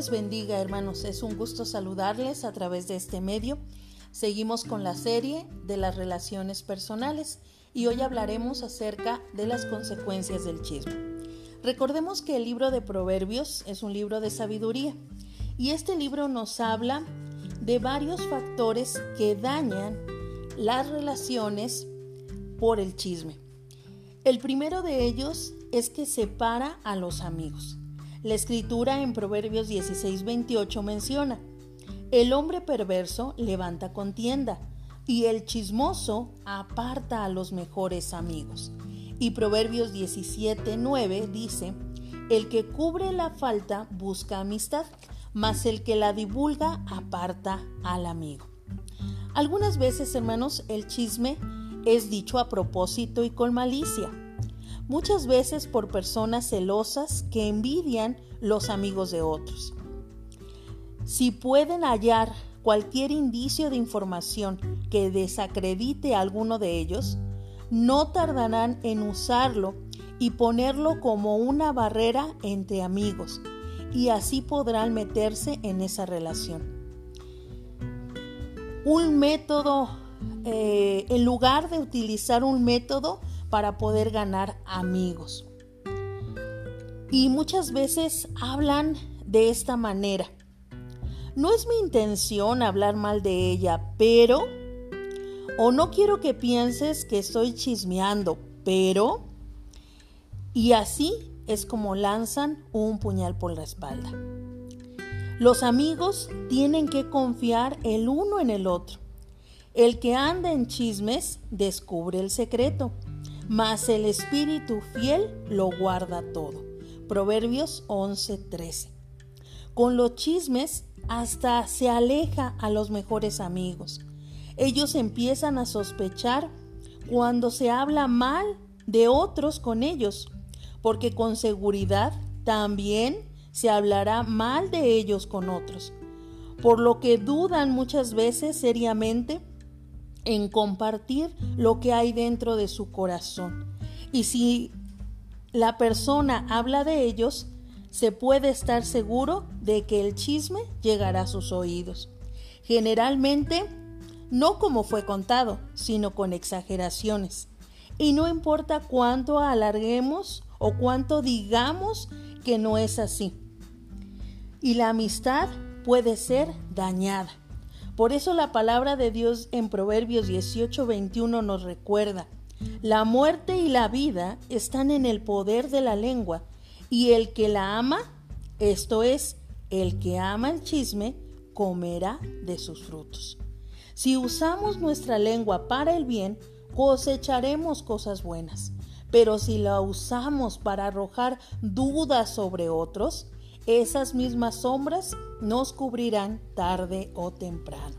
les bendiga hermanos, es un gusto saludarles a través de este medio. Seguimos con la serie de las relaciones personales y hoy hablaremos acerca de las consecuencias del chisme. Recordemos que el libro de Proverbios es un libro de sabiduría y este libro nos habla de varios factores que dañan las relaciones por el chisme. El primero de ellos es que separa a los amigos. La escritura en Proverbios 16:28 menciona, el hombre perverso levanta contienda y el chismoso aparta a los mejores amigos. Y Proverbios 17:9 dice, el que cubre la falta busca amistad, mas el que la divulga aparta al amigo. Algunas veces, hermanos, el chisme es dicho a propósito y con malicia muchas veces por personas celosas que envidian los amigos de otros. Si pueden hallar cualquier indicio de información que desacredite a alguno de ellos, no tardarán en usarlo y ponerlo como una barrera entre amigos, y así podrán meterse en esa relación. Un método, eh, en lugar de utilizar un método para poder ganar amigos. Y muchas veces hablan de esta manera. No es mi intención hablar mal de ella, pero... O no quiero que pienses que estoy chismeando, pero... Y así es como lanzan un puñal por la espalda. Los amigos tienen que confiar el uno en el otro. El que anda en chismes descubre el secreto mas el espíritu fiel lo guarda todo. Proverbios 11:13. Con los chismes hasta se aleja a los mejores amigos. Ellos empiezan a sospechar cuando se habla mal de otros con ellos, porque con seguridad también se hablará mal de ellos con otros, por lo que dudan muchas veces seriamente en compartir lo que hay dentro de su corazón. Y si la persona habla de ellos, se puede estar seguro de que el chisme llegará a sus oídos. Generalmente, no como fue contado, sino con exageraciones. Y no importa cuánto alarguemos o cuánto digamos que no es así. Y la amistad puede ser dañada. Por eso la palabra de Dios en Proverbios 18:21 nos recuerda, la muerte y la vida están en el poder de la lengua, y el que la ama, esto es, el que ama el chisme, comerá de sus frutos. Si usamos nuestra lengua para el bien, cosecharemos cosas buenas. Pero si la usamos para arrojar dudas sobre otros, esas mismas sombras nos cubrirán tarde o temprano.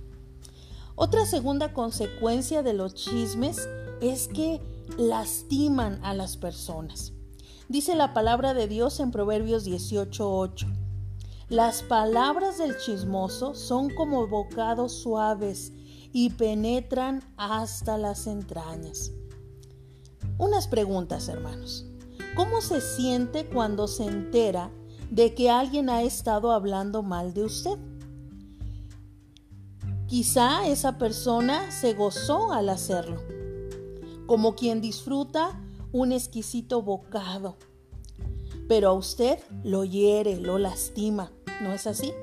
Otra segunda consecuencia de los chismes es que lastiman a las personas. Dice la palabra de Dios en Proverbios 18:8. Las palabras del chismoso son como bocados suaves y penetran hasta las entrañas. Unas preguntas, hermanos. ¿Cómo se siente cuando se entera de que alguien ha estado hablando mal de usted. Quizá esa persona se gozó al hacerlo, como quien disfruta un exquisito bocado, pero a usted lo hiere, lo lastima, ¿no es así?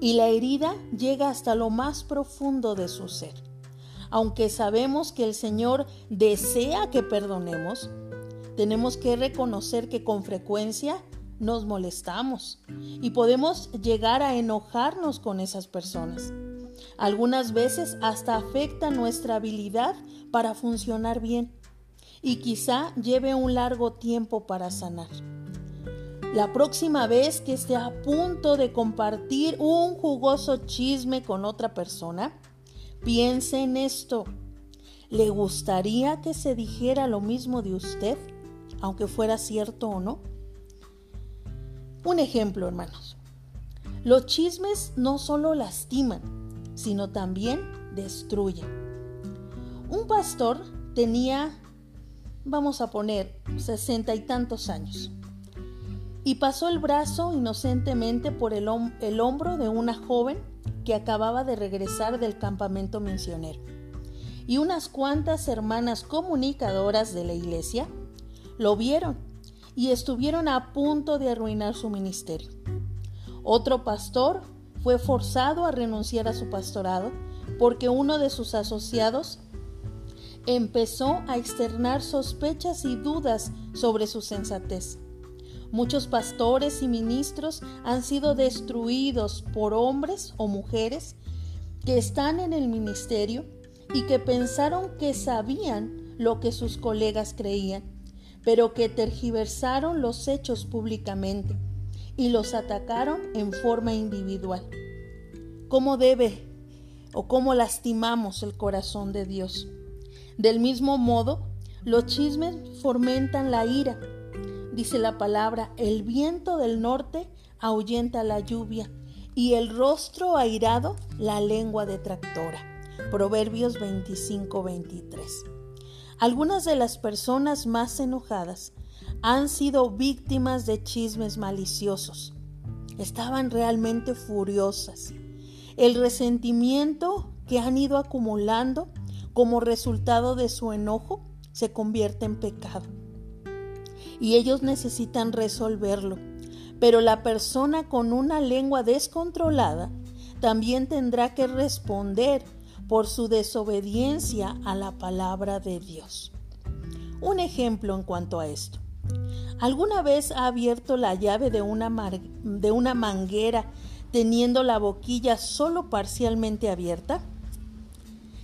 Y la herida llega hasta lo más profundo de su ser. Aunque sabemos que el Señor desea que perdonemos, tenemos que reconocer que con frecuencia nos molestamos y podemos llegar a enojarnos con esas personas. Algunas veces hasta afecta nuestra habilidad para funcionar bien y quizá lleve un largo tiempo para sanar. La próxima vez que esté a punto de compartir un jugoso chisme con otra persona, piense en esto. ¿Le gustaría que se dijera lo mismo de usted, aunque fuera cierto o no? Un ejemplo, hermanos. Los chismes no solo lastiman, sino también destruyen. Un pastor tenía, vamos a poner, sesenta y tantos años. y pasó el brazo inocentemente por el, el hombro de una joven que acababa de regresar del campamento misionero. Y unas cuantas hermanas comunicadoras de la iglesia lo vieron y estuvieron a punto de arruinar su ministerio. Otro pastor fue forzado a renunciar a su pastorado porque uno de sus asociados empezó a externar sospechas y dudas sobre su sensatez. Muchos pastores y ministros han sido destruidos por hombres o mujeres que están en el ministerio y que pensaron que sabían lo que sus colegas creían, pero que tergiversaron los hechos públicamente y los atacaron en forma individual. ¿Cómo debe o cómo lastimamos el corazón de Dios? Del mismo modo, los chismes fomentan la ira. Dice la palabra, el viento del norte ahuyenta la lluvia y el rostro airado la lengua detractora. Proverbios 25-23. Algunas de las personas más enojadas han sido víctimas de chismes maliciosos. Estaban realmente furiosas. El resentimiento que han ido acumulando como resultado de su enojo, se convierte en pecado. Y ellos necesitan resolverlo. Pero la persona con una lengua descontrolada también tendrá que responder por su desobediencia a la palabra de Dios. Un ejemplo en cuanto a esto. ¿Alguna vez ha abierto la llave de una, de una manguera teniendo la boquilla solo parcialmente abierta?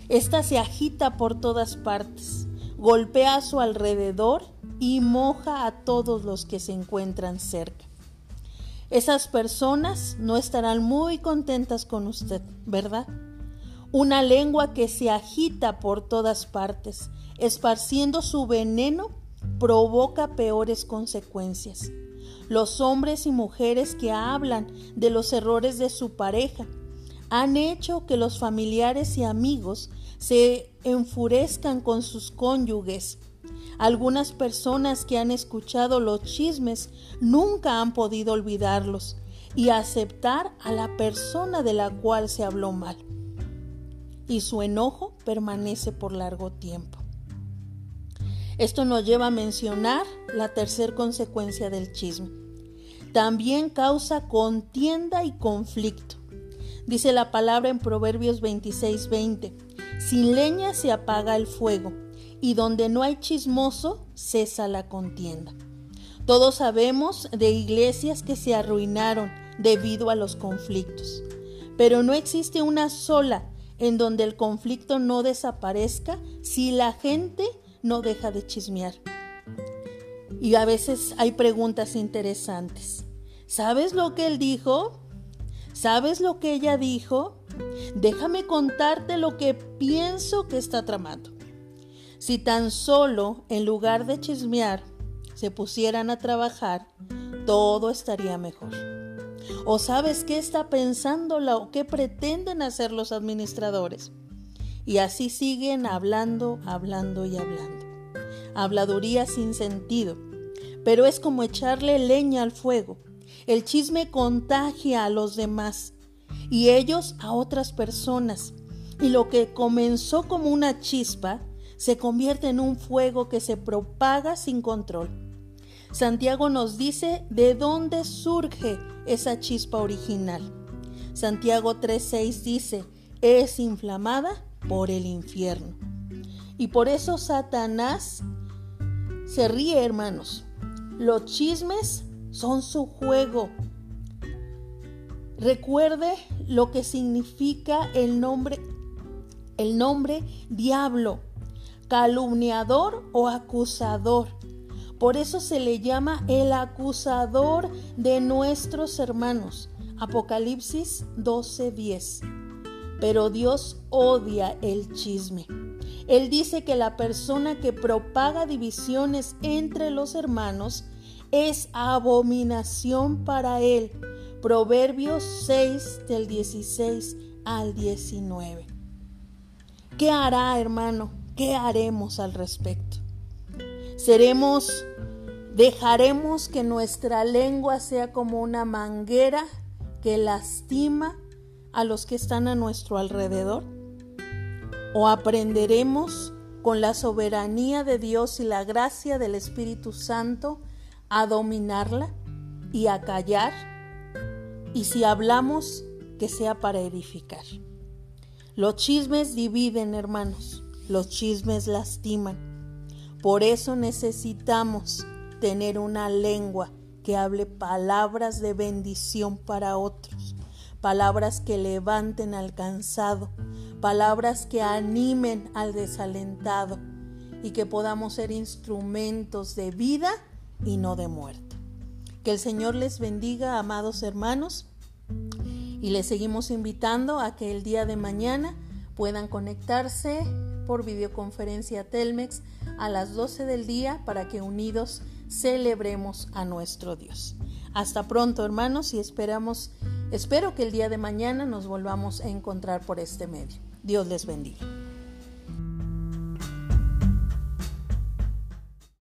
Esta se agita por todas partes, golpea a su alrededor y moja a todos los que se encuentran cerca. Esas personas no estarán muy contentas con usted, ¿verdad? Una lengua que se agita por todas partes, esparciendo su veneno, provoca peores consecuencias. Los hombres y mujeres que hablan de los errores de su pareja han hecho que los familiares y amigos se enfurezcan con sus cónyuges. Algunas personas que han escuchado los chismes nunca han podido olvidarlos y aceptar a la persona de la cual se habló mal. Y su enojo permanece por largo tiempo. Esto nos lleva a mencionar la tercera consecuencia del chisme. También causa contienda y conflicto. Dice la palabra en Proverbios 26:20 sin leña se apaga el fuego, y donde no hay chismoso, cesa la contienda. Todos sabemos de iglesias que se arruinaron debido a los conflictos, pero no existe una sola en donde el conflicto no desaparezca si la gente no deja de chismear. Y a veces hay preguntas interesantes. ¿Sabes lo que él dijo? ¿Sabes lo que ella dijo? Déjame contarte lo que pienso que está tramando. Si tan solo, en lugar de chismear, se pusieran a trabajar, todo estaría mejor. ¿O sabes qué está pensando o qué pretenden hacer los administradores? Y así siguen hablando, hablando y hablando. Habladuría sin sentido, pero es como echarle leña al fuego. El chisme contagia a los demás y ellos a otras personas. Y lo que comenzó como una chispa se convierte en un fuego que se propaga sin control. Santiago nos dice de dónde surge esa chispa original. Santiago 3:6 dice, es inflamada por el infierno. Y por eso Satanás se ríe, hermanos. Los chismes son su juego. Recuerde lo que significa el nombre el nombre diablo, calumniador o acusador. Por eso se le llama el acusador de nuestros hermanos. Apocalipsis 12:10. Pero Dios odia el chisme. Él dice que la persona que propaga divisiones entre los hermanos es abominación para él Proverbios 6 del 16 al 19. ¿Qué hará, hermano? ¿Qué haremos al respecto? ¿Seremos Dejaremos que nuestra lengua sea como una manguera que lastima a los que están a nuestro alrededor. O aprenderemos con la soberanía de Dios y la gracia del Espíritu Santo a dominarla y a callar. Y si hablamos, que sea para edificar. Los chismes dividen, hermanos. Los chismes lastiman. Por eso necesitamos tener una lengua que hable palabras de bendición para otros, palabras que levanten al cansado, palabras que animen al desalentado y que podamos ser instrumentos de vida y no de muerte. Que el Señor les bendiga, amados hermanos, y les seguimos invitando a que el día de mañana puedan conectarse por videoconferencia Telmex a las 12 del día para que unidos celebremos a nuestro Dios. Hasta pronto, hermanos, y esperamos espero que el día de mañana nos volvamos a encontrar por este medio. Dios les bendiga.